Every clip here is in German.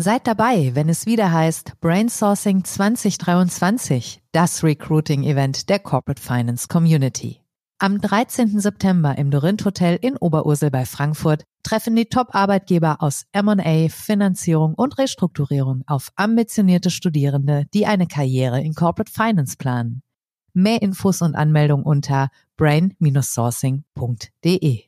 Seid dabei, wenn es wieder heißt Brainsourcing 2023, das Recruiting-Event der Corporate Finance Community. Am 13. September im Dorint Hotel in Oberursel bei Frankfurt treffen die Top-Arbeitgeber aus M&A, Finanzierung und Restrukturierung auf ambitionierte Studierende, die eine Karriere in Corporate Finance planen. Mehr Infos und Anmeldung unter brain-sourcing.de.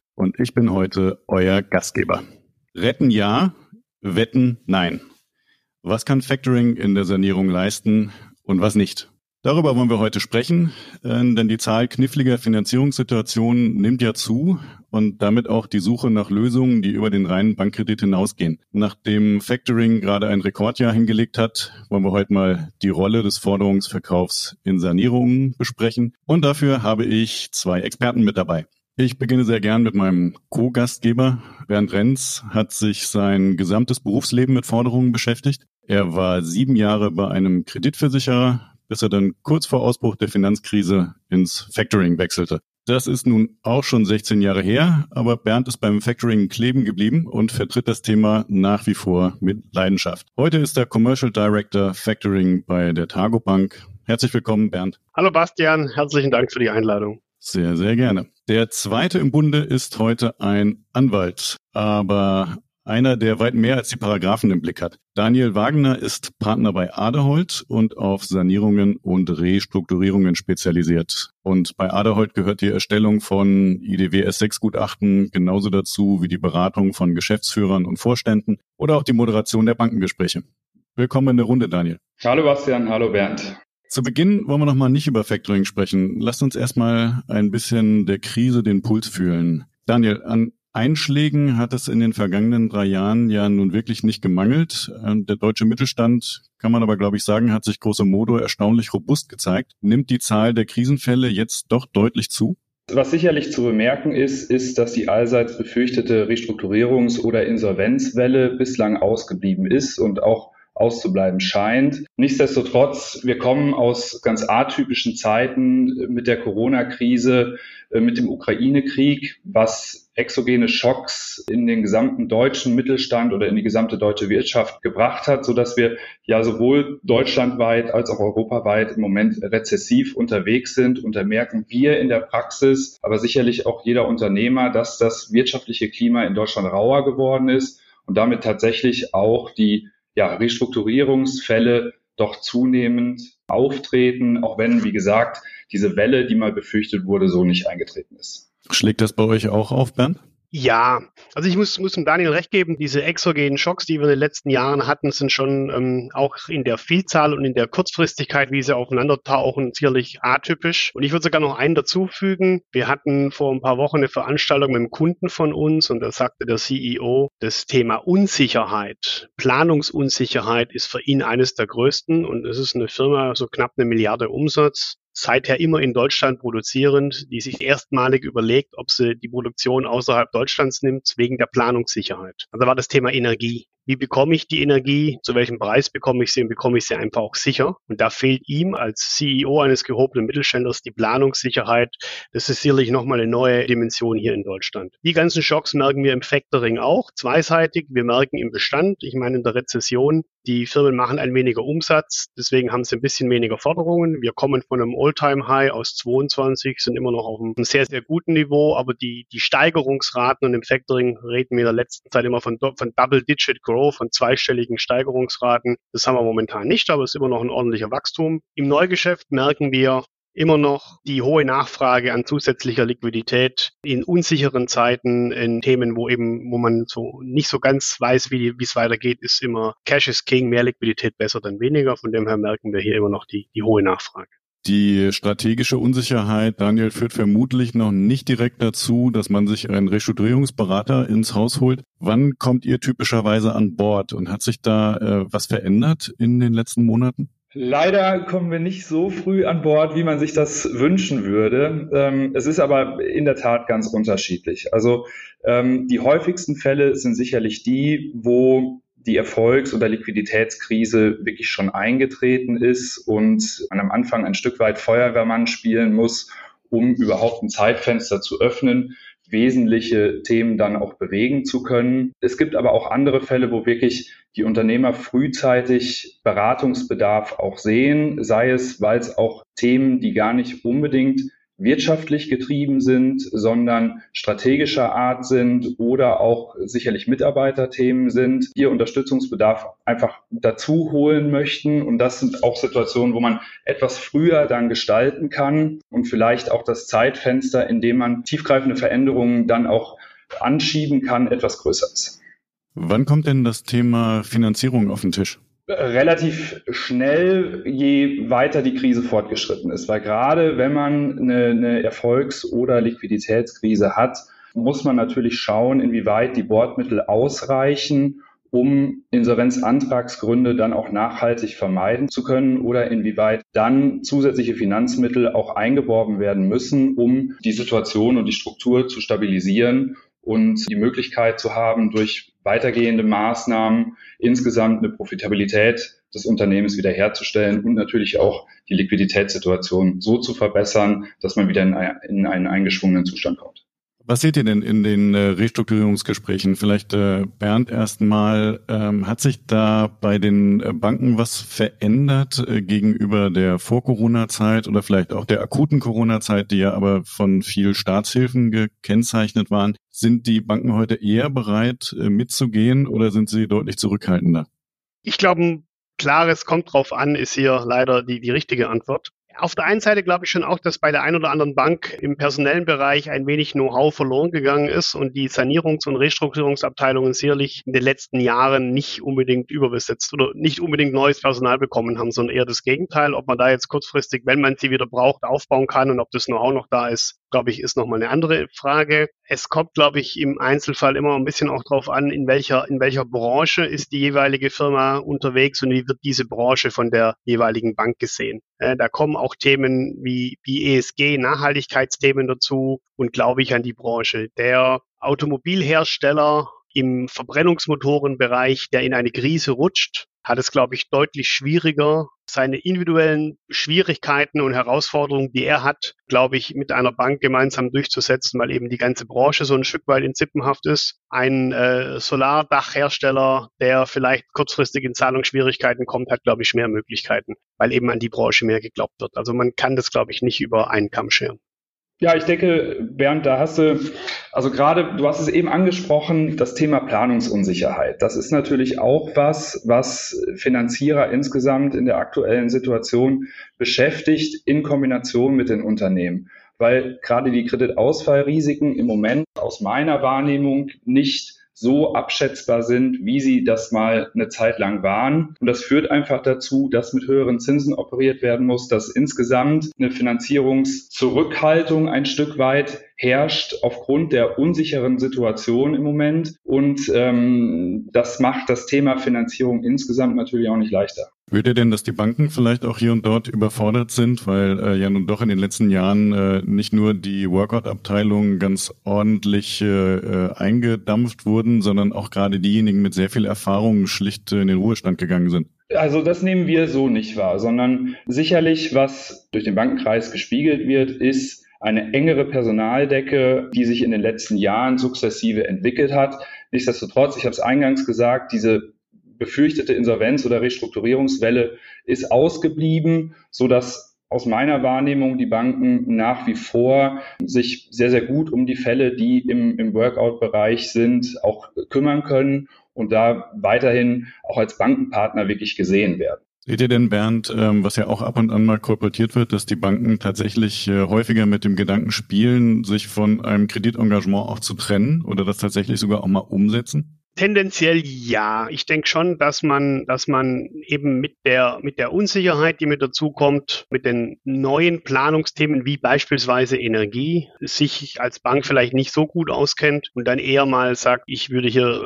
und ich bin heute euer Gastgeber. Retten ja, Wetten nein. Was kann Factoring in der Sanierung leisten und was nicht? Darüber wollen wir heute sprechen, äh, denn die Zahl kniffliger Finanzierungssituationen nimmt ja zu und damit auch die Suche nach Lösungen, die über den reinen Bankkredit hinausgehen. Nachdem Factoring gerade ein Rekordjahr hingelegt hat, wollen wir heute mal die Rolle des Forderungsverkaufs in Sanierungen besprechen. Und dafür habe ich zwei Experten mit dabei. Ich beginne sehr gern mit meinem Co-Gastgeber. Bernd Renz hat sich sein gesamtes Berufsleben mit Forderungen beschäftigt. Er war sieben Jahre bei einem Kreditversicherer, bis er dann kurz vor Ausbruch der Finanzkrise ins Factoring wechselte. Das ist nun auch schon 16 Jahre her, aber Bernd ist beim Factoring kleben geblieben und vertritt das Thema nach wie vor mit Leidenschaft. Heute ist er Commercial Director Factoring bei der Targo Bank. Herzlich willkommen, Bernd. Hallo Bastian, herzlichen Dank für die Einladung. Sehr, sehr gerne. Der zweite im Bunde ist heute ein Anwalt, aber einer, der weit mehr als die Paragraphen im Blick hat. Daniel Wagner ist Partner bei Aderholt und auf Sanierungen und Restrukturierungen spezialisiert. Und bei Aderholt gehört die Erstellung von IDW S6-Gutachten genauso dazu wie die Beratung von Geschäftsführern und Vorständen oder auch die Moderation der Bankengespräche. Willkommen in der Runde, Daniel. Hallo Bastian, hallo Bernd. Zu Beginn wollen wir noch mal nicht über Factoring sprechen. Lasst uns erstmal ein bisschen der Krise den Puls fühlen. Daniel, an Einschlägen hat es in den vergangenen drei Jahren ja nun wirklich nicht gemangelt. Der deutsche Mittelstand, kann man aber glaube ich sagen, hat sich große Modo erstaunlich robust gezeigt. Nimmt die Zahl der Krisenfälle jetzt doch deutlich zu? Was sicherlich zu bemerken ist, ist, dass die allseits befürchtete Restrukturierungs- oder Insolvenzwelle bislang ausgeblieben ist und auch auszubleiben scheint. Nichtsdestotrotz, wir kommen aus ganz atypischen Zeiten mit der Corona-Krise, äh, mit dem Ukraine-Krieg, was exogene Schocks in den gesamten deutschen Mittelstand oder in die gesamte deutsche Wirtschaft gebracht hat, so dass wir ja sowohl deutschlandweit als auch europaweit im Moment rezessiv unterwegs sind. Und da merken wir in der Praxis, aber sicherlich auch jeder Unternehmer, dass das wirtschaftliche Klima in Deutschland rauer geworden ist und damit tatsächlich auch die ja, Restrukturierungsfälle doch zunehmend auftreten, auch wenn, wie gesagt, diese Welle, die mal befürchtet wurde, so nicht eingetreten ist. Schlägt das bei euch auch auf, Bernd? Ja, also ich muss, muss dem Daniel recht geben, diese exogenen Schocks, die wir in den letzten Jahren hatten, sind schon ähm, auch in der Vielzahl und in der Kurzfristigkeit, wie sie aufeinander tauchen, sicherlich atypisch. Und ich würde sogar noch einen dazufügen. Wir hatten vor ein paar Wochen eine Veranstaltung mit einem Kunden von uns und da sagte der CEO, das Thema Unsicherheit, Planungsunsicherheit ist für ihn eines der größten und es ist eine Firma, so knapp eine Milliarde Umsatz seither immer in Deutschland produzierend, die sich erstmalig überlegt, ob sie die Produktion außerhalb Deutschlands nimmt, wegen der Planungssicherheit. Also war das Thema Energie. Wie bekomme ich die Energie? Zu welchem Preis bekomme ich sie und bekomme ich sie einfach auch sicher? Und da fehlt ihm als CEO eines gehobenen Mittelständlers die Planungssicherheit. Das ist sicherlich nochmal eine neue Dimension hier in Deutschland. Die ganzen Schocks merken wir im Factoring auch, zweiseitig. Wir merken im Bestand, ich meine in der Rezession, die Firmen machen ein weniger Umsatz, deswegen haben sie ein bisschen weniger Forderungen. Wir kommen von einem All-Time-High aus 22, sind immer noch auf einem sehr, sehr guten Niveau, aber die, die Steigerungsraten und im Factoring reden wir in der letzten Zeit immer von, von Double-Digit Growth, von zweistelligen Steigerungsraten. Das haben wir momentan nicht, aber es ist immer noch ein ordentlicher Wachstum. Im Neugeschäft merken wir, immer noch die hohe Nachfrage an zusätzlicher Liquidität in unsicheren Zeiten, in Themen, wo eben, wo man so nicht so ganz weiß, wie es weitergeht, ist immer Cash is King, mehr Liquidität besser dann weniger. Von dem her merken wir hier immer noch die, die hohe Nachfrage. Die strategische Unsicherheit, Daniel, führt vermutlich noch nicht direkt dazu, dass man sich einen Restrukturierungsberater ins Haus holt. Wann kommt ihr typischerweise an Bord und hat sich da äh, was verändert in den letzten Monaten? Leider kommen wir nicht so früh an Bord, wie man sich das wünschen würde. Ähm, es ist aber in der Tat ganz unterschiedlich. Also ähm, die häufigsten Fälle sind sicherlich die, wo die Erfolgs- oder Liquiditätskrise wirklich schon eingetreten ist und man am Anfang ein Stück weit Feuerwehrmann spielen muss, um überhaupt ein Zeitfenster zu öffnen, wesentliche Themen dann auch bewegen zu können. Es gibt aber auch andere Fälle, wo wirklich die Unternehmer frühzeitig Beratungsbedarf auch sehen, sei es, weil es auch Themen, die gar nicht unbedingt wirtschaftlich getrieben sind, sondern strategischer Art sind oder auch sicherlich Mitarbeiterthemen sind, ihr Unterstützungsbedarf einfach dazu holen möchten. Und das sind auch Situationen, wo man etwas früher dann gestalten kann und vielleicht auch das Zeitfenster, in dem man tiefgreifende Veränderungen dann auch anschieben kann, etwas größer ist. Wann kommt denn das Thema Finanzierung auf den Tisch? Relativ schnell, je weiter die Krise fortgeschritten ist. Weil gerade wenn man eine, eine Erfolgs- oder Liquiditätskrise hat, muss man natürlich schauen, inwieweit die Bordmittel ausreichen, um Insolvenzantragsgründe dann auch nachhaltig vermeiden zu können oder inwieweit dann zusätzliche Finanzmittel auch eingeworben werden müssen, um die Situation und die Struktur zu stabilisieren und die Möglichkeit zu haben, durch weitergehende Maßnahmen insgesamt eine Profitabilität des Unternehmens wiederherzustellen und natürlich auch die Liquiditätssituation so zu verbessern, dass man wieder in einen eingeschwungenen Zustand kommt. Was seht ihr denn in den äh, Restrukturierungsgesprächen? Vielleicht äh, Bernd erstmal, ähm, hat sich da bei den äh, Banken was verändert äh, gegenüber der Vor-Corona-Zeit oder vielleicht auch der akuten Corona-Zeit, die ja aber von viel Staatshilfen gekennzeichnet waren? Sind die Banken heute eher bereit äh, mitzugehen oder sind sie deutlich zurückhaltender? Ich glaube, ein klares kommt drauf an, ist hier leider die, die richtige Antwort. Auf der einen Seite glaube ich schon auch, dass bei der einen oder anderen Bank im personellen Bereich ein wenig Know-how verloren gegangen ist und die Sanierungs- und Restrukturierungsabteilungen sicherlich in den letzten Jahren nicht unbedingt überbesetzt oder nicht unbedingt neues Personal bekommen haben, sondern eher das Gegenteil. Ob man da jetzt kurzfristig, wenn man sie wieder braucht, aufbauen kann und ob das Know-how noch da ist, glaube ich, ist nochmal eine andere Frage. Es kommt, glaube ich, im Einzelfall immer ein bisschen auch darauf an, in welcher, in welcher Branche ist die jeweilige Firma unterwegs und wie wird diese Branche von der jeweiligen Bank gesehen. Äh, da kommen auch Themen wie, wie ESG, Nachhaltigkeitsthemen dazu und glaube ich an die Branche. Der Automobilhersteller im Verbrennungsmotorenbereich, der in eine Krise rutscht, hat es, glaube ich, deutlich schwieriger, seine individuellen Schwierigkeiten und Herausforderungen, die er hat, glaube ich, mit einer Bank gemeinsam durchzusetzen, weil eben die ganze Branche so ein Stück weit in Zippenhaft ist. Ein äh, Solardachhersteller, der vielleicht kurzfristig in Zahlungsschwierigkeiten kommt, hat, glaube ich, mehr Möglichkeiten, weil eben an die Branche mehr geglaubt wird. Also man kann das, glaube ich, nicht über einen Kamm scheren. Ja, ich denke, Bernd, da hast du, also gerade, du hast es eben angesprochen, das Thema Planungsunsicherheit. Das ist natürlich auch was, was Finanzierer insgesamt in der aktuellen Situation beschäftigt in Kombination mit den Unternehmen. Weil gerade die Kreditausfallrisiken im Moment aus meiner Wahrnehmung nicht so abschätzbar sind, wie sie das mal eine Zeit lang waren. Und das führt einfach dazu, dass mit höheren Zinsen operiert werden muss, dass insgesamt eine Finanzierungszurückhaltung ein Stück weit herrscht aufgrund der unsicheren Situation im Moment. Und ähm, das macht das Thema Finanzierung insgesamt natürlich auch nicht leichter. Würde denn, dass die Banken vielleicht auch hier und dort überfordert sind, weil äh, ja nun doch in den letzten Jahren äh, nicht nur die Workout-Abteilungen ganz ordentlich äh, eingedampft wurden, sondern auch gerade diejenigen mit sehr viel Erfahrung schlicht in den Ruhestand gegangen sind? Also das nehmen wir so nicht wahr, sondern sicherlich, was durch den Bankenkreis gespiegelt wird, ist eine engere Personaldecke, die sich in den letzten Jahren sukzessive entwickelt hat. Nichtsdestotrotz, ich habe es eingangs gesagt, diese befürchtete Insolvenz- oder Restrukturierungswelle ist ausgeblieben, so dass aus meiner Wahrnehmung die Banken nach wie vor sich sehr, sehr gut um die Fälle, die im, im Workout-Bereich sind, auch kümmern können und da weiterhin auch als Bankenpartner wirklich gesehen werden. Seht ihr denn, Bernd, ähm, was ja auch ab und an mal kolportiert wird, dass die Banken tatsächlich äh, häufiger mit dem Gedanken spielen, sich von einem Kreditengagement auch zu trennen oder das tatsächlich sogar auch mal umsetzen? Tendenziell ja. Ich denke schon, dass man, dass man eben mit der, mit der Unsicherheit, die mit dazukommt, mit den neuen Planungsthemen wie beispielsweise Energie, sich als Bank vielleicht nicht so gut auskennt und dann eher mal sagt, ich würde hier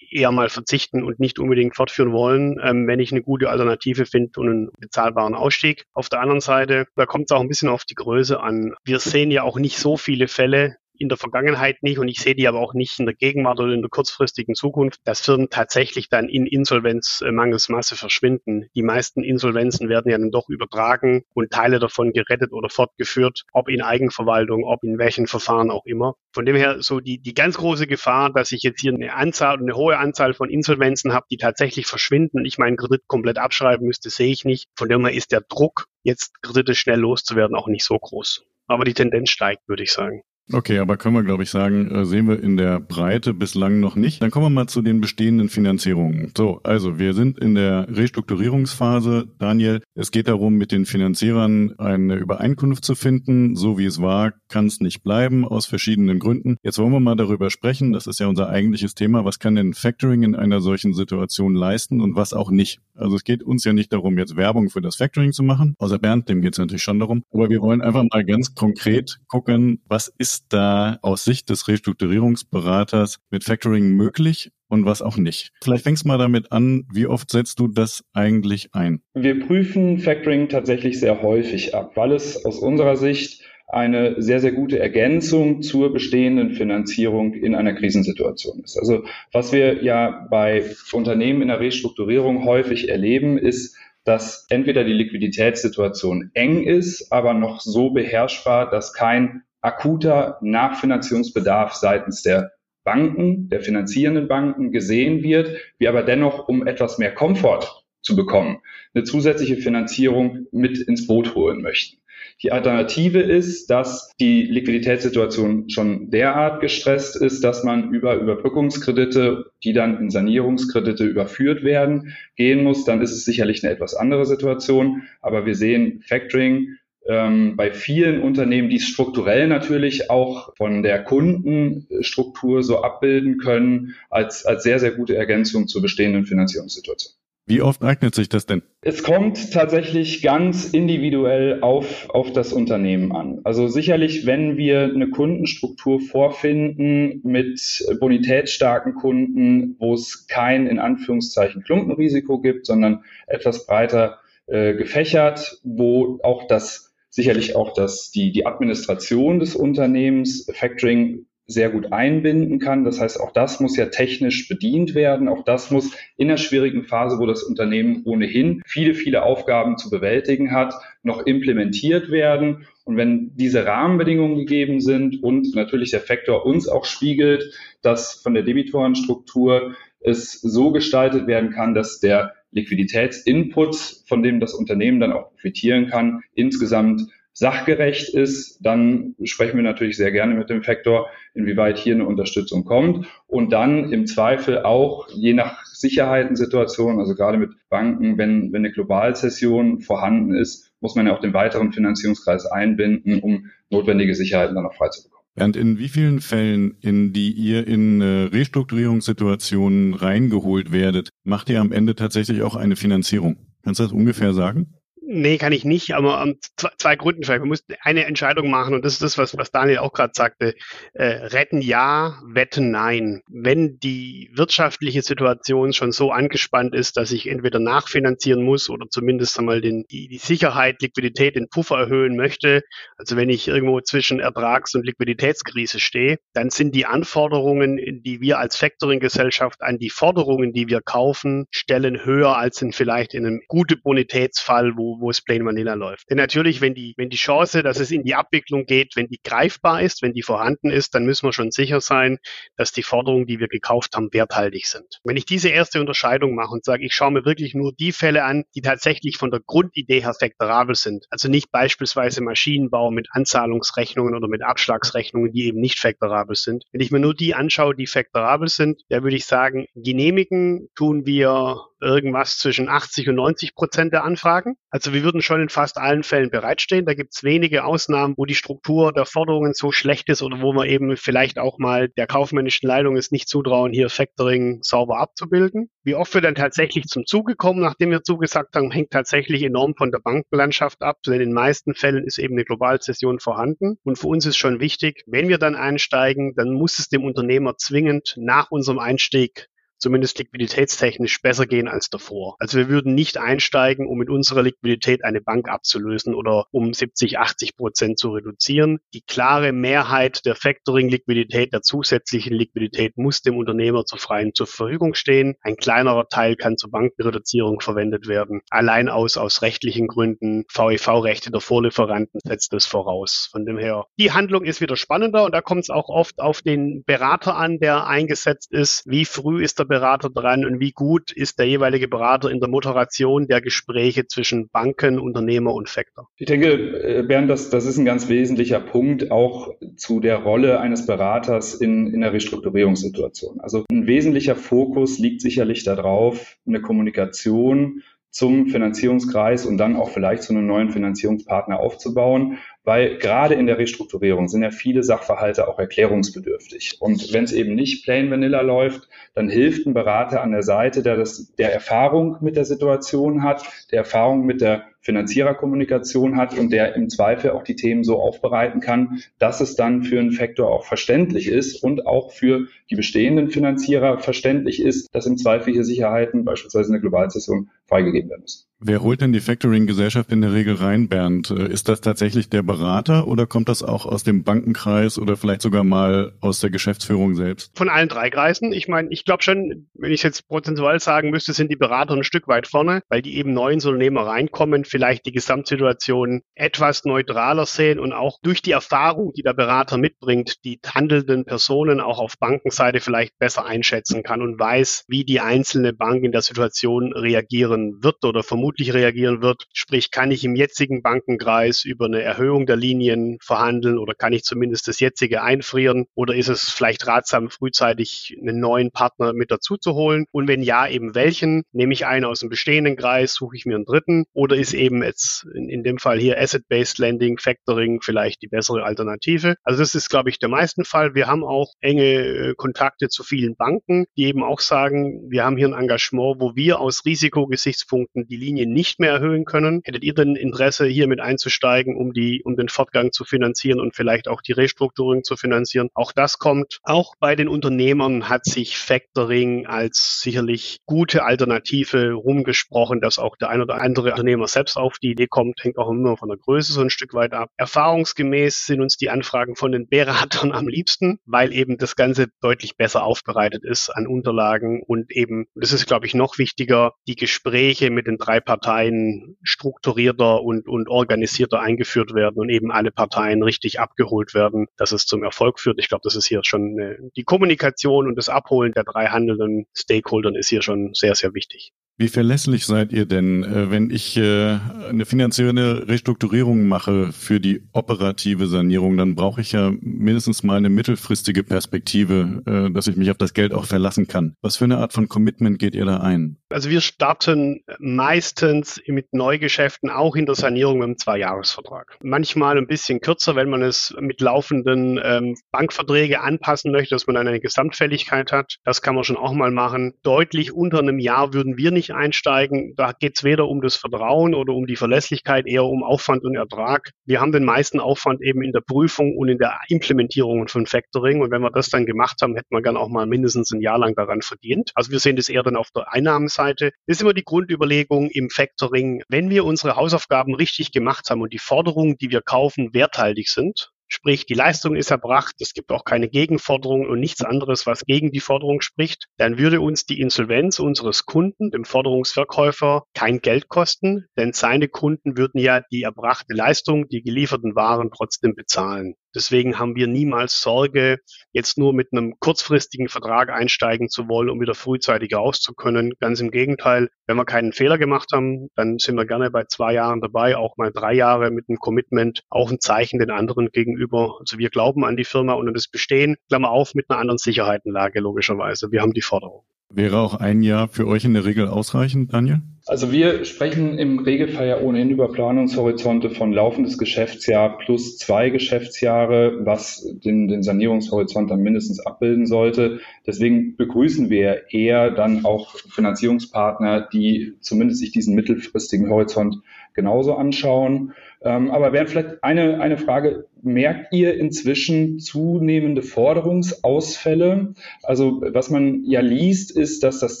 eher mal verzichten und nicht unbedingt fortführen wollen, ähm, wenn ich eine gute Alternative finde und einen bezahlbaren Ausstieg. Auf der anderen Seite, da kommt es auch ein bisschen auf die Größe an. Wir sehen ja auch nicht so viele Fälle, in der Vergangenheit nicht und ich sehe die aber auch nicht in der Gegenwart oder in der kurzfristigen Zukunft, dass Firmen tatsächlich dann in Insolvenz äh, mangels Masse verschwinden. Die meisten Insolvenzen werden ja dann doch übertragen und Teile davon gerettet oder fortgeführt, ob in Eigenverwaltung, ob in welchen Verfahren auch immer. Von dem her so die, die ganz große Gefahr, dass ich jetzt hier eine Anzahl, eine hohe Anzahl von Insolvenzen habe, die tatsächlich verschwinden und ich meinen Kredit komplett abschreiben müsste, sehe ich nicht. Von dem her ist der Druck, jetzt Kredite schnell loszuwerden, auch nicht so groß. Aber die Tendenz steigt, würde ich sagen. Okay, aber können wir, glaube ich, sagen, äh, sehen wir in der Breite bislang noch nicht. Dann kommen wir mal zu den bestehenden Finanzierungen. So, also wir sind in der Restrukturierungsphase. Daniel, es geht darum, mit den Finanzierern eine Übereinkunft zu finden. So wie es war, kann es nicht bleiben, aus verschiedenen Gründen. Jetzt wollen wir mal darüber sprechen. Das ist ja unser eigentliches Thema. Was kann denn Factoring in einer solchen Situation leisten und was auch nicht? Also es geht uns ja nicht darum, jetzt Werbung für das Factoring zu machen. Außer Bernd, dem geht es natürlich schon darum. Aber wir wollen einfach mal ganz konkret gucken, was ist ist da aus Sicht des Restrukturierungsberaters mit Factoring möglich und was auch nicht? Vielleicht fängst du mal damit an, wie oft setzt du das eigentlich ein? Wir prüfen Factoring tatsächlich sehr häufig ab, weil es aus unserer Sicht eine sehr, sehr gute Ergänzung zur bestehenden Finanzierung in einer Krisensituation ist. Also was wir ja bei Unternehmen in der Restrukturierung häufig erleben, ist, dass entweder die Liquiditätssituation eng ist, aber noch so beherrschbar, dass kein akuter Nachfinanzierungsbedarf seitens der Banken, der finanzierenden Banken gesehen wird, wir aber dennoch, um etwas mehr Komfort zu bekommen, eine zusätzliche Finanzierung mit ins Boot holen möchten. Die Alternative ist, dass die Liquiditätssituation schon derart gestresst ist, dass man über Überbrückungskredite, die dann in Sanierungskredite überführt werden, gehen muss. Dann ist es sicherlich eine etwas andere Situation. Aber wir sehen Factoring ähm, bei vielen Unternehmen, die es strukturell natürlich auch von der Kundenstruktur so abbilden können, als, als sehr, sehr gute Ergänzung zur bestehenden Finanzierungssituation. Wie oft eignet sich das denn? Es kommt tatsächlich ganz individuell auf, auf das Unternehmen an. Also sicherlich, wenn wir eine Kundenstruktur vorfinden mit bonitätsstarken Kunden, wo es kein in Anführungszeichen Klumpenrisiko gibt, sondern etwas breiter äh, gefächert, wo auch das sicherlich auch, dass die, die Administration des Unternehmens Factoring sehr gut einbinden kann. Das heißt, auch das muss ja technisch bedient werden. Auch das muss in der schwierigen Phase, wo das Unternehmen ohnehin viele, viele Aufgaben zu bewältigen hat, noch implementiert werden. Und wenn diese Rahmenbedingungen gegeben sind und natürlich der Faktor uns auch spiegelt, dass von der Debitorenstruktur es so gestaltet werden kann, dass der Liquiditätsinput, von dem das Unternehmen dann auch profitieren kann, insgesamt sachgerecht ist, dann sprechen wir natürlich sehr gerne mit dem Faktor, inwieweit hier eine Unterstützung kommt. Und dann im Zweifel auch je nach Sicherheitensituation, also gerade mit Banken, wenn, wenn eine Globalzession vorhanden ist, muss man ja auch den weiteren Finanzierungskreis einbinden, um notwendige Sicherheiten dann auch freizubekommen. Und in wie vielen Fällen, in die ihr in äh, Restrukturierungssituationen reingeholt werdet, macht ihr am Ende tatsächlich auch eine Finanzierung? Kannst du das ungefähr sagen? Nee, kann ich nicht, aber um, zwei, zwei Gründen vielleicht. Man muss eine Entscheidung machen und das ist das, was, was Daniel auch gerade sagte. Äh, retten ja, wetten nein. Wenn die wirtschaftliche Situation schon so angespannt ist, dass ich entweder nachfinanzieren muss oder zumindest einmal den, die, die Sicherheit, Liquidität, den Puffer erhöhen möchte, also wenn ich irgendwo zwischen Ertrags- und Liquiditätskrise stehe, dann sind die Anforderungen, die wir als Factoring-Gesellschaft an die Forderungen, die wir kaufen, stellen höher als in vielleicht in einem guten Bonitätsfall, wo, wo es Plain Vanilla läuft. Denn natürlich, wenn die, wenn die Chance, dass es in die Abwicklung geht, wenn die greifbar ist, wenn die vorhanden ist, dann müssen wir schon sicher sein, dass die Forderungen, die wir gekauft haben, werthaltig sind. Wenn ich diese erste Unterscheidung mache und sage, ich schaue mir wirklich nur die Fälle an, die tatsächlich von der Grundidee her faktorabel sind, also nicht beispielsweise Maschinenbau mit Anzahlungsrechnungen oder mit Abschlagsrechnungen, die eben nicht faktorabel sind. Wenn ich mir nur die anschaue, die faktorabel sind, da würde ich sagen, genehmigen tun wir irgendwas zwischen 80 und 90 Prozent der Anfragen. Also wir würden schon in fast allen Fällen bereitstehen. Da gibt es wenige Ausnahmen, wo die Struktur der Forderungen so schlecht ist oder wo man eben vielleicht auch mal der kaufmännischen Leitung es nicht zutrauen, hier Factoring sauber abzubilden. Wie oft wir dann tatsächlich zum Zuge kommen, nachdem wir zugesagt haben, hängt tatsächlich enorm von der Bankenlandschaft ab. Denn in den meisten Fällen ist eben eine Globalzession vorhanden. Und für uns ist schon wichtig, wenn wir dann einsteigen, dann muss es dem Unternehmer zwingend nach unserem Einstieg zumindest liquiditätstechnisch besser gehen als davor. Also wir würden nicht einsteigen, um mit unserer Liquidität eine Bank abzulösen oder um 70, 80 Prozent zu reduzieren. Die klare Mehrheit der Factoring-Liquidität, der zusätzlichen Liquidität muss dem Unternehmer zur freien zur Verfügung stehen. Ein kleinerer Teil kann zur Bankenreduzierung verwendet werden. Allein aus, aus rechtlichen Gründen, VEV-Rechte der Vorlieferanten setzt es voraus. Von dem her, die Handlung ist wieder spannender und da kommt es auch oft auf den Berater an, der eingesetzt ist. Wie früh ist der Berater dran und wie gut ist der jeweilige Berater in der Moderation der Gespräche zwischen Banken, Unternehmer und Factor? Ich denke, äh, Bernd, das, das ist ein ganz wesentlicher Punkt auch zu der Rolle eines Beraters in, in der Restrukturierungssituation. Also ein wesentlicher Fokus liegt sicherlich darauf, eine Kommunikation zum Finanzierungskreis und dann auch vielleicht zu einem neuen Finanzierungspartner aufzubauen, weil gerade in der Restrukturierung sind ja viele Sachverhalte auch erklärungsbedürftig. Und wenn es eben nicht plain vanilla läuft, dann hilft ein Berater an der Seite, der das, der Erfahrung mit der Situation hat, der Erfahrung mit der Finanziererkommunikation hat und der im Zweifel auch die Themen so aufbereiten kann, dass es dann für einen Faktor auch verständlich ist und auch für die bestehenden Finanzierer verständlich ist, dass im Zweifel hier Sicherheiten, beispielsweise in der Globalzession, freigegeben werden müssen. Wer holt denn die Factoring-Gesellschaft in der Regel rein, Bernd? Äh, ist das tatsächlich der Berater oder kommt das auch aus dem Bankenkreis oder vielleicht sogar mal aus der Geschäftsführung selbst? Von allen drei Kreisen. Ich meine, ich glaube schon, wenn ich jetzt prozentual sagen müsste, sind die Berater ein Stück weit vorne, weil die eben neu ins Unternehmer reinkommen, vielleicht die Gesamtsituation etwas neutraler sehen und auch durch die Erfahrung, die der Berater mitbringt, die handelnden Personen auch auf Bankenseite vielleicht besser einschätzen kann und weiß, wie die einzelne Bank in der Situation reagieren wird oder vermutlich reagieren wird. Sprich, kann ich im jetzigen Bankenkreis über eine Erhöhung der Linien verhandeln oder kann ich zumindest das jetzige einfrieren oder ist es vielleicht ratsam, frühzeitig einen neuen Partner mit dazu zu holen? Und wenn ja, eben welchen? Nehme ich einen aus dem bestehenden Kreis, suche ich mir einen dritten oder ist eben jetzt in, in dem Fall hier Asset-Based Lending, Factoring vielleicht die bessere Alternative? Also das ist, glaube ich, der meisten Fall. Wir haben auch enge äh, Kontakte zu vielen Banken, die eben auch sagen, wir haben hier ein Engagement, wo wir aus Risikogesichtspunkten die Linie nicht mehr erhöhen können. Hättet ihr denn Interesse, hier mit einzusteigen, um die, um den Fortgang zu finanzieren und vielleicht auch die Restrukturierung zu finanzieren? Auch das kommt. Auch bei den Unternehmern hat sich Factoring als sicherlich gute Alternative rumgesprochen, dass auch der ein oder andere Unternehmer selbst auf die Idee kommt, hängt auch immer von der Größe so ein Stück weit ab. Erfahrungsgemäß sind uns die Anfragen von den Beratern am liebsten, weil eben das Ganze deutlich besser aufbereitet ist an Unterlagen und eben, das ist glaube ich noch wichtiger, die Gespräche mit den drei Parteien strukturierter und, und organisierter eingeführt werden und eben alle Parteien richtig abgeholt werden, dass es zum Erfolg führt. Ich glaube, das ist hier schon eine, die Kommunikation und das Abholen der drei handelnden Stakeholdern ist hier schon sehr, sehr wichtig. Wie verlässlich seid ihr denn, äh, wenn ich äh, eine finanzielle Restrukturierung mache für die operative Sanierung, dann brauche ich ja mindestens mal eine mittelfristige Perspektive, äh, dass ich mich auf das Geld auch verlassen kann. Was für eine Art von Commitment geht ihr da ein? Also wir starten meistens mit Neugeschäften auch in der Sanierung mit einem Zweijahresvertrag. Manchmal ein bisschen kürzer, wenn man es mit laufenden ähm, Bankverträge anpassen möchte, dass man dann eine Gesamtfälligkeit hat. Das kann man schon auch mal machen. Deutlich unter einem Jahr würden wir nicht einsteigen. Da geht es weder um das Vertrauen oder um die Verlässlichkeit, eher um Aufwand und Ertrag. Wir haben den meisten Aufwand eben in der Prüfung und in der Implementierung von Factoring. Und wenn wir das dann gemacht haben, hätten wir dann auch mal mindestens ein Jahr lang daran verdient. Also wir sehen das eher dann auf der Einnahmenseite. Das ist immer die Grundüberlegung im Factoring. Wenn wir unsere Hausaufgaben richtig gemacht haben und die Forderungen, die wir kaufen, werthaltig sind, Sprich, die Leistung ist erbracht, es gibt auch keine Gegenforderung und nichts anderes, was gegen die Forderung spricht, dann würde uns die Insolvenz unseres Kunden, dem Forderungsverkäufer, kein Geld kosten, denn seine Kunden würden ja die erbrachte Leistung, die gelieferten Waren trotzdem bezahlen. Deswegen haben wir niemals Sorge, jetzt nur mit einem kurzfristigen Vertrag einsteigen zu wollen, um wieder frühzeitig raus zu können. Ganz im Gegenteil, wenn wir keinen Fehler gemacht haben, dann sind wir gerne bei zwei Jahren dabei, auch mal drei Jahre mit einem Commitment, auch ein Zeichen den anderen gegenüber. Also wir glauben an die Firma und an das Bestehen, Klammer auf, mit einer anderen Sicherheitenlage logischerweise. Wir haben die Forderung. Wäre auch ein Jahr für euch in der Regel ausreichend, Daniel? Also wir sprechen im Regelfall ja ohnehin über Planungshorizonte von laufendes Geschäftsjahr plus zwei Geschäftsjahre, was den, den Sanierungshorizont dann mindestens abbilden sollte. Deswegen begrüßen wir eher dann auch Finanzierungspartner, die zumindest sich diesen mittelfristigen Horizont genauso anschauen. Ähm, aber wäre vielleicht eine, eine Frage, merkt ihr inzwischen zunehmende Forderungsausfälle? Also was man ja liest, ist, dass das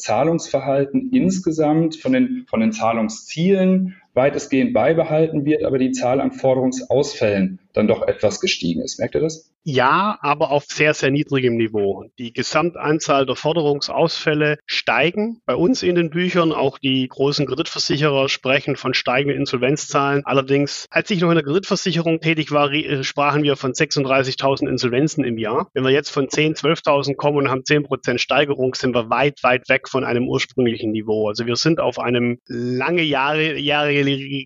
Zahlungsverhalten insgesamt von den, von den Zahlungszielen weitestgehend beibehalten wird, aber die Zahl an Forderungsausfällen dann doch etwas gestiegen ist. Merkt ihr das? Ja, aber auf sehr, sehr niedrigem Niveau. Die Gesamtanzahl der Forderungsausfälle steigen. Bei uns in den Büchern, auch die großen Kreditversicherer sprechen von steigenden Insolvenzzahlen. Allerdings, als ich noch in der Kreditversicherung tätig war, äh, sprachen wir von 36.000 Insolvenzen im Jahr. Wenn wir jetzt von 10.000, 12.000 kommen und haben 10% Steigerung, sind wir weit, weit weg von einem ursprünglichen Niveau. Also wir sind auf einem lange Jahre, Jahre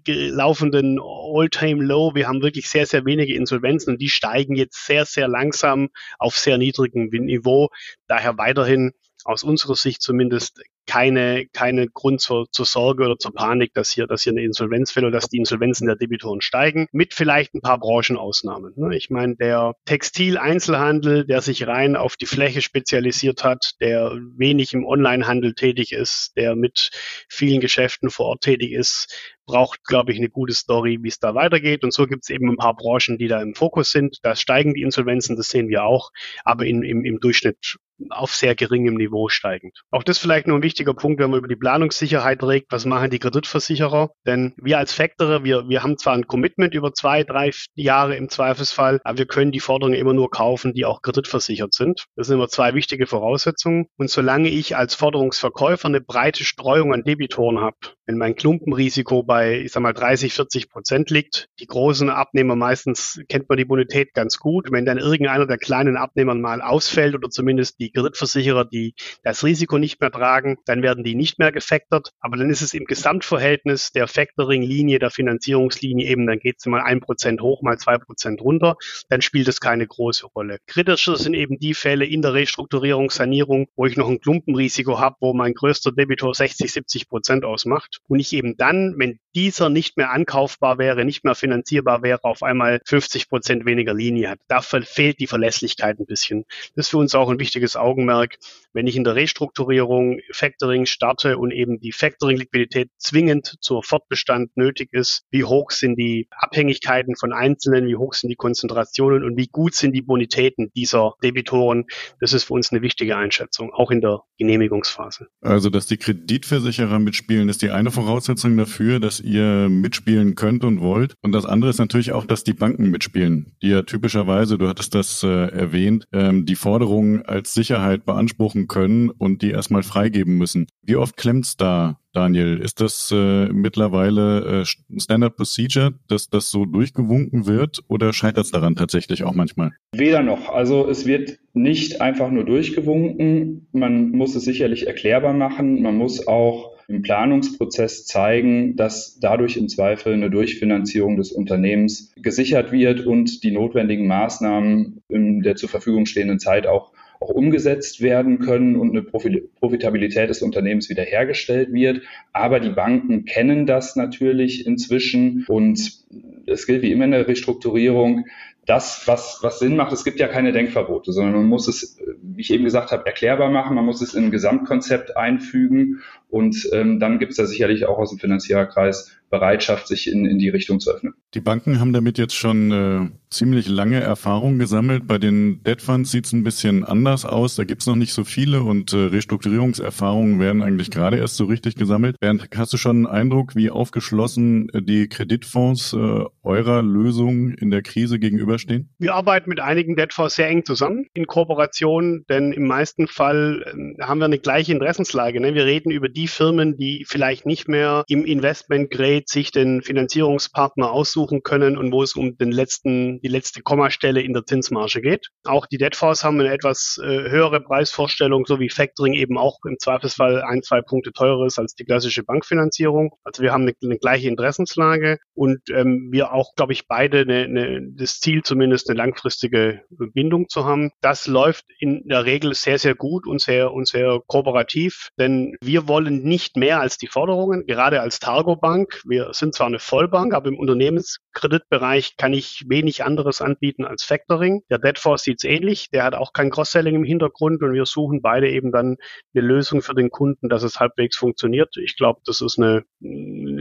laufenden All-Time-Low. Wir haben wirklich sehr, sehr wenige Insolvenzen und die steigen jetzt sehr, sehr langsam auf sehr niedrigem Niveau. Daher weiterhin aus unserer Sicht zumindest keine, keine Grund zur, zur Sorge oder zur Panik, dass hier, dass hier eine Insolvenz fällt oder dass die Insolvenzen der Debitoren steigen, mit vielleicht ein paar Branchenausnahmen. Ne? Ich meine, der Textileinzelhandel, der sich rein auf die Fläche spezialisiert hat, der wenig im Onlinehandel tätig ist, der mit vielen Geschäften vor Ort tätig ist, braucht, glaube ich, eine gute Story, wie es da weitergeht. Und so gibt es eben ein paar Branchen, die da im Fokus sind. Da steigen die Insolvenzen, das sehen wir auch, aber in, im, im Durchschnitt auf sehr geringem Niveau steigend. Auch das vielleicht nur ein wichtiger Punkt, wenn man über die Planungssicherheit regt. Was machen die Kreditversicherer? Denn wir als Factorer, wir, wir haben zwar ein Commitment über zwei, drei Jahre im Zweifelsfall, aber wir können die Forderungen immer nur kaufen, die auch kreditversichert sind. Das sind immer zwei wichtige Voraussetzungen. Und solange ich als Forderungsverkäufer eine breite Streuung an Debitoren habe, wenn mein Klumpenrisiko bei, ich sag mal, 30, 40 Prozent liegt, die großen Abnehmer meistens kennt man die Bonität ganz gut. Wenn dann irgendeiner der kleinen Abnehmer mal ausfällt oder zumindest die Kreditversicherer, die das Risiko nicht mehr tragen, dann werden die nicht mehr gefactort. Aber dann ist es im Gesamtverhältnis der Factoring-Linie, der Finanzierungslinie eben, dann geht es mal ein Prozent hoch, mal zwei Prozent runter. Dann spielt es keine große Rolle. Kritischer sind eben die Fälle in der Restrukturierung, Sanierung, wo ich noch ein Klumpenrisiko habe, wo mein größter Debitor 60, 70 Prozent ausmacht und ich eben dann, wenn dieser nicht mehr ankaufbar wäre, nicht mehr finanzierbar wäre, auf einmal 50 Prozent weniger Linie hat. Da fehlt die Verlässlichkeit ein bisschen. Das ist für uns auch ein wichtiges Augenmerk. Wenn ich in der Restrukturierung Factoring starte und eben die Factoring-Liquidität zwingend zur Fortbestand nötig ist, wie hoch sind die Abhängigkeiten von Einzelnen, wie hoch sind die Konzentrationen und wie gut sind die Bonitäten dieser Debitoren, das ist für uns eine wichtige Einschätzung, auch in der Genehmigungsphase. Also, dass die Kreditversicherer mitspielen, ist die eine Voraussetzung dafür, dass ihr mitspielen könnt und wollt. Und das andere ist natürlich auch, dass die Banken mitspielen, die ja typischerweise, du hattest das äh, erwähnt, ähm, die Forderungen als Sicherheit beanspruchen können und die erstmal freigeben müssen. Wie oft klemmt's da Daniel, ist das äh, mittlerweile äh, Standard Procedure, dass das so durchgewunken wird oder scheitert es daran tatsächlich auch manchmal? Weder noch. Also es wird nicht einfach nur durchgewunken. Man muss es sicherlich erklärbar machen. Man muss auch im Planungsprozess zeigen, dass dadurch im Zweifel eine Durchfinanzierung des Unternehmens gesichert wird und die notwendigen Maßnahmen in der zur Verfügung stehenden Zeit auch auch umgesetzt werden können und eine Profitabilität des Unternehmens wiederhergestellt wird. Aber die Banken kennen das natürlich inzwischen und es gilt wie immer in der Restrukturierung, das, was, was Sinn macht, es gibt ja keine Denkverbote, sondern man muss es, wie ich eben gesagt habe, erklärbar machen, man muss es in ein Gesamtkonzept einfügen und ähm, dann gibt es da sicherlich auch aus dem Finanziererkreis Bereitschaft, sich in, in die Richtung zu öffnen. Die Banken haben damit jetzt schon äh, ziemlich lange Erfahrung gesammelt. Bei den Debt Funds sieht es ein bisschen anders aus. Da gibt es noch nicht so viele und äh, Restrukturierungserfahrungen werden eigentlich gerade erst so richtig gesammelt. Bernd, hast du schon einen Eindruck, wie aufgeschlossen äh, die Kreditfonds äh, eurer Lösung in der Krise gegenüberstehen? Wir arbeiten mit einigen Debt Fonds sehr eng zusammen in Kooperation, denn im meisten Fall äh, haben wir eine gleiche Interessenslage. Ne? Wir reden über die Firmen, die vielleicht nicht mehr im Investment Grade sich den Finanzierungspartner aussuchen können und wo es um den letzten, die letzte Kommastelle in der Zinsmarge geht. Auch die Debtfonds haben eine etwas äh, höhere Preisvorstellung, so wie Factoring eben auch im Zweifelsfall ein, zwei Punkte teurer ist als die klassische Bankfinanzierung. Also wir haben eine, eine gleiche Interessenslage und ähm, wir auch, glaube ich, beide eine, eine, das Ziel zumindest eine langfristige Bindung zu haben. Das läuft in in der Regel sehr, sehr gut und sehr, und sehr kooperativ, denn wir wollen nicht mehr als die Forderungen, gerade als Targo Bank. Wir sind zwar eine Vollbank, aber im Unternehmenskreditbereich kann ich wenig anderes anbieten als Factoring. Der Deadforce sieht es ähnlich, der hat auch kein Cross-Selling im Hintergrund und wir suchen beide eben dann eine Lösung für den Kunden, dass es halbwegs funktioniert. Ich glaube, das ist eine,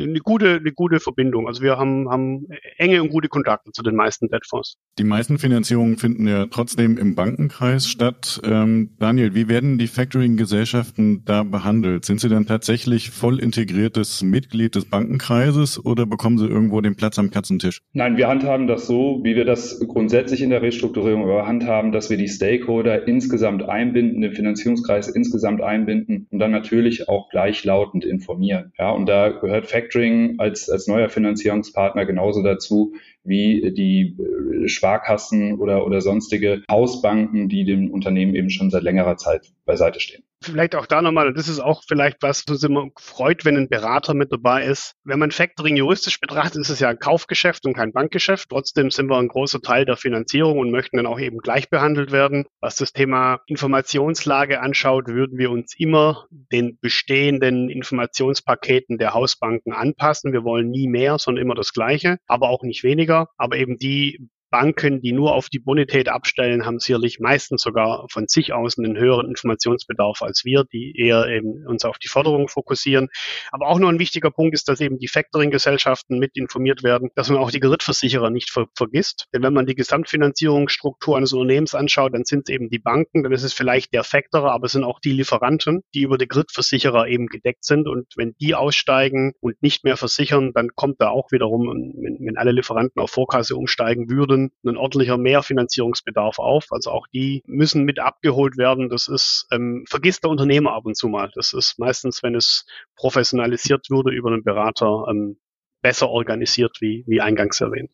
eine gute, eine gute Verbindung. Also wir haben, haben enge und gute Kontakte zu den meisten Deadfonds. Die meisten Finanzierungen finden ja trotzdem im Bankenkreis statt. Ähm, Daniel, wie werden die Factoring-Gesellschaften da behandelt? Sind sie dann tatsächlich voll integriertes Mitglied des Bankenkreises oder bekommen sie irgendwo den Platz am Katzentisch? Nein, wir handhaben das so, wie wir das grundsätzlich in der Restrukturierung handhaben, dass wir die Stakeholder insgesamt einbinden, den Finanzierungskreis insgesamt einbinden und dann natürlich auch gleichlautend informieren. Ja, und da gehört Factoring als, als neuer Finanzierungspartner genauso dazu wie die äh, Sparkassen oder, oder sonstige Hausbanken, die dem Unternehmen eben schon seit längerer Zeit beiseite stehen vielleicht auch da nochmal, das ist auch vielleicht was, was immer freut, wenn ein Berater mit dabei ist. Wenn man Factoring juristisch betrachtet, ist es ja ein Kaufgeschäft und kein Bankgeschäft. Trotzdem sind wir ein großer Teil der Finanzierung und möchten dann auch eben gleich behandelt werden. Was das Thema Informationslage anschaut, würden wir uns immer den bestehenden Informationspaketen der Hausbanken anpassen. Wir wollen nie mehr, sondern immer das Gleiche, aber auch nicht weniger. Aber eben die Banken, die nur auf die Bonität abstellen, haben sicherlich meistens sogar von sich aus einen höheren Informationsbedarf als wir, die eher eben uns auf die Forderungen fokussieren. Aber auch noch ein wichtiger Punkt ist, dass eben die Factoring-Gesellschaften mit informiert werden, dass man auch die Kreditversicherer nicht ver vergisst. Denn wenn man die Gesamtfinanzierungsstruktur eines Unternehmens anschaut, dann sind es eben die Banken, dann ist es vielleicht der Factorer, aber es sind auch die Lieferanten, die über die Kreditversicherer eben gedeckt sind. Und wenn die aussteigen und nicht mehr versichern, dann kommt da auch wiederum, wenn, wenn alle Lieferanten auf Vorkasse umsteigen würden, ein ordentlicher Mehrfinanzierungsbedarf auf. Also auch die müssen mit abgeholt werden. Das ist, ähm, vergisst der Unternehmer ab und zu mal. Das ist meistens, wenn es professionalisiert wurde über einen Berater, ähm, besser organisiert, wie, wie eingangs erwähnt.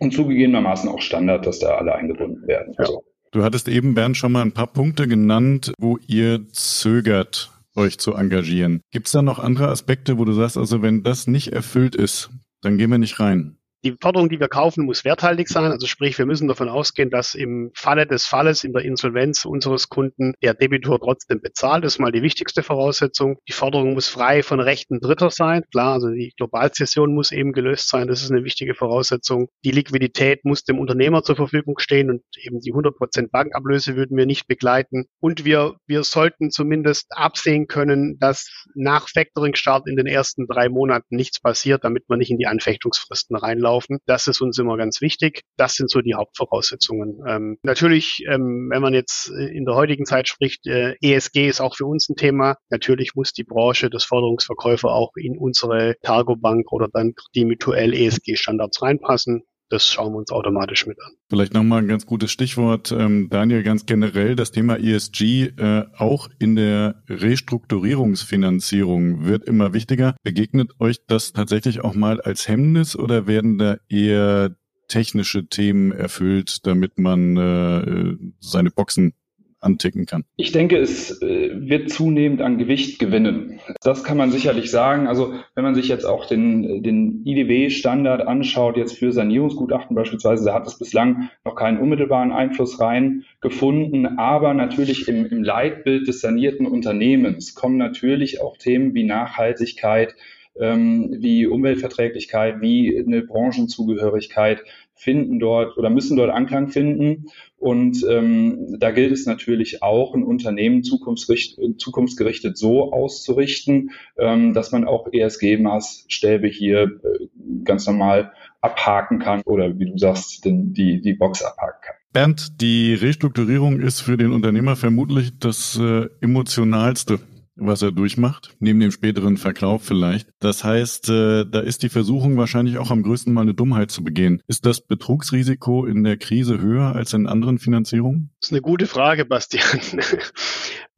Und zugegebenermaßen auch Standard, dass da alle eingebunden werden. Ja. Also. Du hattest eben, Bernd, schon mal ein paar Punkte genannt, wo ihr zögert, euch zu engagieren. Gibt es da noch andere Aspekte, wo du sagst, also wenn das nicht erfüllt ist, dann gehen wir nicht rein? Die Forderung, die wir kaufen, muss werthaltig sein. Also sprich, wir müssen davon ausgehen, dass im Falle des Falles in der Insolvenz unseres Kunden der Debitor trotzdem bezahlt. Das ist mal die wichtigste Voraussetzung. Die Forderung muss frei von Rechten Dritter sein. Klar, also die Globalzession muss eben gelöst sein. Das ist eine wichtige Voraussetzung. Die Liquidität muss dem Unternehmer zur Verfügung stehen und eben die 100% Bankablöse würden wir nicht begleiten. Und wir, wir sollten zumindest absehen können, dass nach Factoring-Start in den ersten drei Monaten nichts passiert, damit man nicht in die Anfechtungsfristen reinlaufen laufen. Das ist uns immer ganz wichtig. Das sind so die Hauptvoraussetzungen. Ähm, natürlich, ähm, wenn man jetzt in der heutigen Zeit spricht, äh, ESG ist auch für uns ein Thema. Natürlich muss die Branche des Forderungsverkäufer auch in unsere Targo Bank oder dann die Mutuell ESG-Standards reinpassen das schauen wir uns automatisch mit an. Vielleicht nochmal ein ganz gutes Stichwort, ähm, Daniel, ganz generell das Thema ESG äh, auch in der Restrukturierungsfinanzierung wird immer wichtiger. Begegnet euch das tatsächlich auch mal als Hemmnis oder werden da eher technische Themen erfüllt, damit man äh, seine Boxen anticken kann? Ich denke, es äh, wird zunehmend an Gewicht gewinnen. Das kann man sicherlich sagen. Also wenn man sich jetzt auch den, den IDW-Standard anschaut, jetzt für Sanierungsgutachten beispielsweise, da hat es bislang noch keinen unmittelbaren Einfluss rein gefunden. Aber natürlich im, im Leitbild des sanierten Unternehmens kommen natürlich auch Themen wie Nachhaltigkeit, ähm, wie Umweltverträglichkeit, wie eine Branchenzugehörigkeit finden dort oder müssen dort Anklang finden. Und ähm, da gilt es natürlich auch, ein Unternehmen zukunftsgerichtet so auszurichten, ähm, dass man auch ESG-Maßstäbe hier äh, ganz normal abhaken kann oder wie du sagst, den, die, die Box abhaken kann. Bernd, die Restrukturierung ist für den Unternehmer vermutlich das äh, emotionalste was er durchmacht, neben dem späteren Verkauf vielleicht. Das heißt, äh, da ist die Versuchung wahrscheinlich auch am größten mal eine Dummheit zu begehen. Ist das Betrugsrisiko in der Krise höher als in anderen Finanzierungen? Das ist eine gute Frage, Bastian.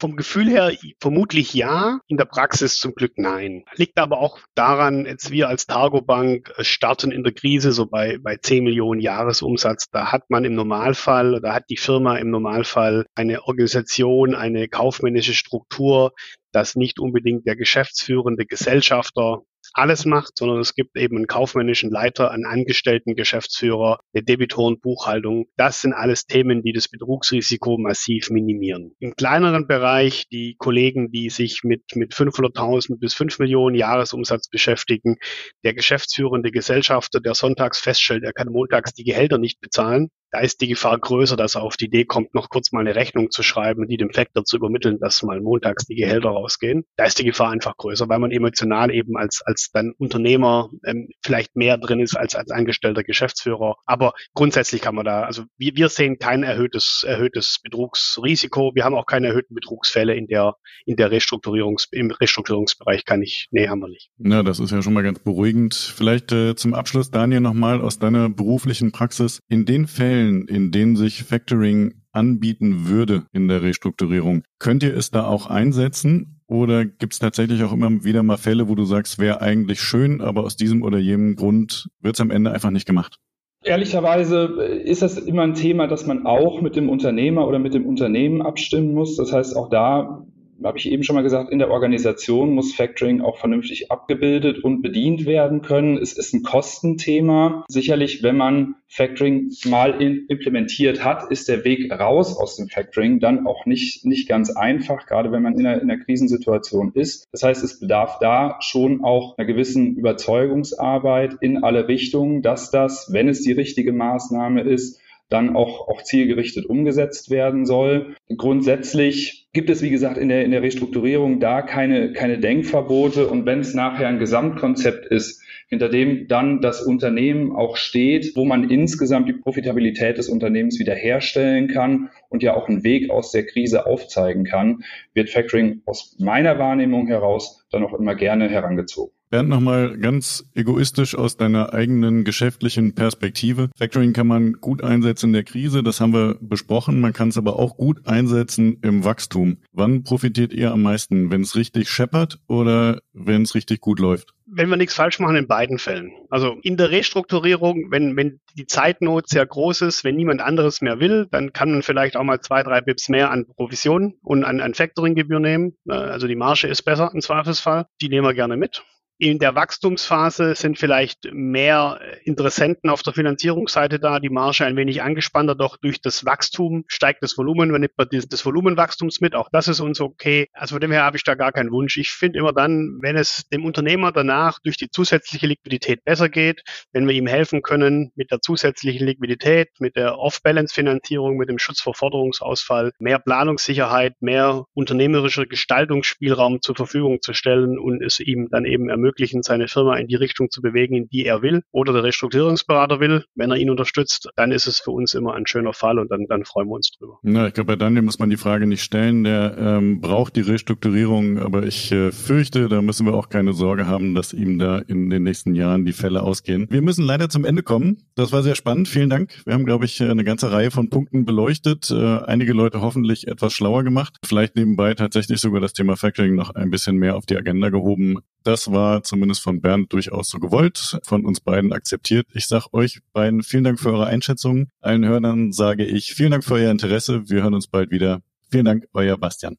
Vom Gefühl her vermutlich ja, in der Praxis zum Glück nein. Liegt aber auch daran, jetzt wir als Targo Bank starten in der Krise so bei, bei 10 Millionen Jahresumsatz. Da hat man im Normalfall, da hat die Firma im Normalfall eine Organisation, eine kaufmännische Struktur, dass nicht unbedingt der geschäftsführende Gesellschafter alles macht, sondern es gibt eben einen kaufmännischen Leiter, einen Angestellten Geschäftsführer, eine Debitorenbuchhaltung. Das sind alles Themen, die das Betrugsrisiko massiv minimieren. Im kleineren Bereich die Kollegen, die sich mit, mit 500.000 bis 5 Millionen Jahresumsatz beschäftigen, der geschäftsführende Gesellschafter, der sonntags feststellt, er kann montags die Gehälter nicht bezahlen, da ist die Gefahr größer, dass er auf die Idee kommt, noch kurz mal eine Rechnung zu schreiben, die dem Factor zu übermitteln, dass mal montags die Gehälter rausgehen. Da ist die Gefahr einfach größer, weil man emotional eben als, als dann Unternehmer ähm, vielleicht mehr drin ist als als angestellter Geschäftsführer. Aber grundsätzlich kann man da, also wir, wir sehen kein erhöhtes, erhöhtes Betrugsrisiko. Wir haben auch keine erhöhten Betrugsfälle in der, in der Restrukturierungs, im Restrukturierungsbereich kann ich, nee, haben wir nicht. Ja, das ist ja schon mal ganz beruhigend. Vielleicht äh, zum Abschluss, Daniel, nochmal aus deiner beruflichen Praxis. In den Fällen, Fällen, in denen sich Factoring anbieten würde in der Restrukturierung, könnt ihr es da auch einsetzen? Oder gibt es tatsächlich auch immer wieder mal Fälle, wo du sagst, wäre eigentlich schön, aber aus diesem oder jenem Grund wird es am Ende einfach nicht gemacht? Ehrlicherweise ist das immer ein Thema, das man auch mit dem Unternehmer oder mit dem Unternehmen abstimmen muss. Das heißt, auch da habe ich eben schon mal gesagt, in der Organisation muss Factoring auch vernünftig abgebildet und bedient werden können. Es ist ein Kostenthema. Sicherlich, wenn man Factoring mal in, implementiert hat, ist der Weg raus aus dem Factoring dann auch nicht, nicht ganz einfach, gerade wenn man in einer, in einer Krisensituation ist. Das heißt, es bedarf da schon auch einer gewissen Überzeugungsarbeit in alle Richtungen, dass das, wenn es die richtige Maßnahme ist, dann auch, auch zielgerichtet umgesetzt werden soll. Grundsätzlich gibt es, wie gesagt, in der, in der Restrukturierung da keine, keine Denkverbote. Und wenn es nachher ein Gesamtkonzept ist, hinter dem dann das Unternehmen auch steht, wo man insgesamt die Profitabilität des Unternehmens wiederherstellen kann und ja auch einen Weg aus der Krise aufzeigen kann, wird Factoring aus meiner Wahrnehmung heraus dann auch immer gerne herangezogen. Bernd, nochmal ganz egoistisch aus deiner eigenen geschäftlichen Perspektive. Factoring kann man gut einsetzen in der Krise, das haben wir besprochen. Man kann es aber auch gut einsetzen im Wachstum. Wann profitiert ihr am meisten? Wenn es richtig scheppert oder wenn es richtig gut läuft? wenn wir nichts falsch machen in beiden Fällen. Also in der Restrukturierung, wenn, wenn die Zeitnot sehr groß ist, wenn niemand anderes mehr will, dann kann man vielleicht auch mal zwei, drei Bips mehr an Provision und an, an Factoring-Gebühr nehmen. Also die Marge ist besser im Zweifelsfall. Die nehmen wir gerne mit. In der Wachstumsphase sind vielleicht mehr Interessenten auf der Finanzierungsseite da, die Marge ein wenig angespannter, doch durch das Wachstum steigt das Volumen, man nimmt man das Volumenwachstums mit, auch das ist uns okay. Also von dem her habe ich da gar keinen Wunsch. Ich finde immer dann, wenn es dem Unternehmer danach durch die zusätzliche Liquidität besser geht, wenn wir ihm helfen können mit der zusätzlichen Liquidität, mit der Off-Balance-Finanzierung, mit dem Schutz vor Forderungsausfall, mehr Planungssicherheit, mehr unternehmerischer Gestaltungsspielraum zur Verfügung zu stellen und es ihm dann eben ermöglichen, ermöglichen, seine Firma in die Richtung zu bewegen, in die er will oder der Restrukturierungsberater will. Wenn er ihn unterstützt, dann ist es für uns immer ein schöner Fall und dann, dann freuen wir uns drüber. Na, ich glaube, bei Daniel muss man die Frage nicht stellen. Der ähm, braucht die Restrukturierung, aber ich äh, fürchte, da müssen wir auch keine Sorge haben, dass ihm da in den nächsten Jahren die Fälle ausgehen. Wir müssen leider zum Ende kommen. Das war sehr spannend. Vielen Dank. Wir haben, glaube ich, eine ganze Reihe von Punkten beleuchtet. Äh, einige Leute hoffentlich etwas schlauer gemacht. Vielleicht nebenbei tatsächlich sogar das Thema Factoring noch ein bisschen mehr auf die Agenda gehoben. Das war zumindest von Bernd durchaus so gewollt, von uns beiden akzeptiert. Ich sage euch beiden vielen Dank für eure Einschätzung. Allen Hörern sage ich vielen Dank für euer Interesse. Wir hören uns bald wieder. Vielen Dank, euer Bastian.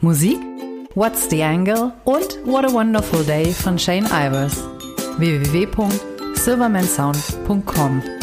Musik What's the Angle und What a Wonderful Day von Shane Ivers. www.silvermansound.com